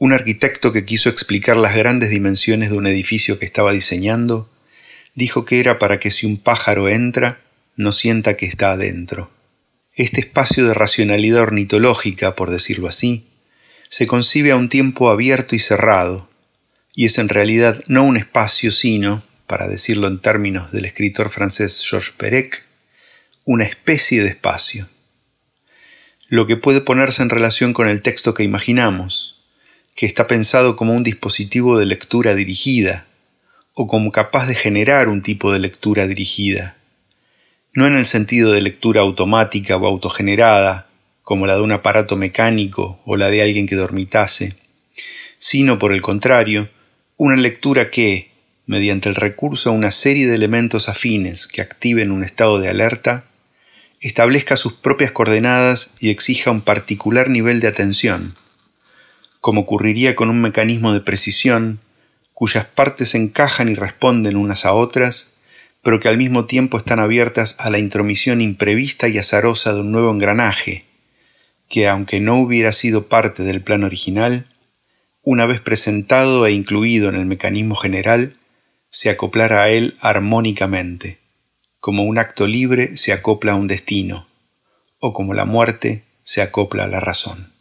Un arquitecto que quiso explicar las grandes dimensiones de un edificio que estaba diseñando, dijo que era para que si un pájaro entra, no sienta que está adentro. Este espacio de racionalidad ornitológica, por decirlo así, se concibe a un tiempo abierto y cerrado, y es en realidad no un espacio, sino, para decirlo en términos del escritor francés Georges Perec, una especie de espacio. Lo que puede ponerse en relación con el texto que imaginamos, que está pensado como un dispositivo de lectura dirigida, o como capaz de generar un tipo de lectura dirigida, no en el sentido de lectura automática o autogenerada, como la de un aparato mecánico o la de alguien que dormitase, sino por el contrario, una lectura que, mediante el recurso a una serie de elementos afines que activen un estado de alerta, establezca sus propias coordenadas y exija un particular nivel de atención, como ocurriría con un mecanismo de precisión cuyas partes encajan y responden unas a otras, pero que al mismo tiempo están abiertas a la intromisión imprevista y azarosa de un nuevo engranaje, que aunque no hubiera sido parte del plan original, una vez presentado e incluido en el mecanismo general, se acoplara a él armónicamente, como un acto libre se acopla a un destino, o como la muerte se acopla a la razón.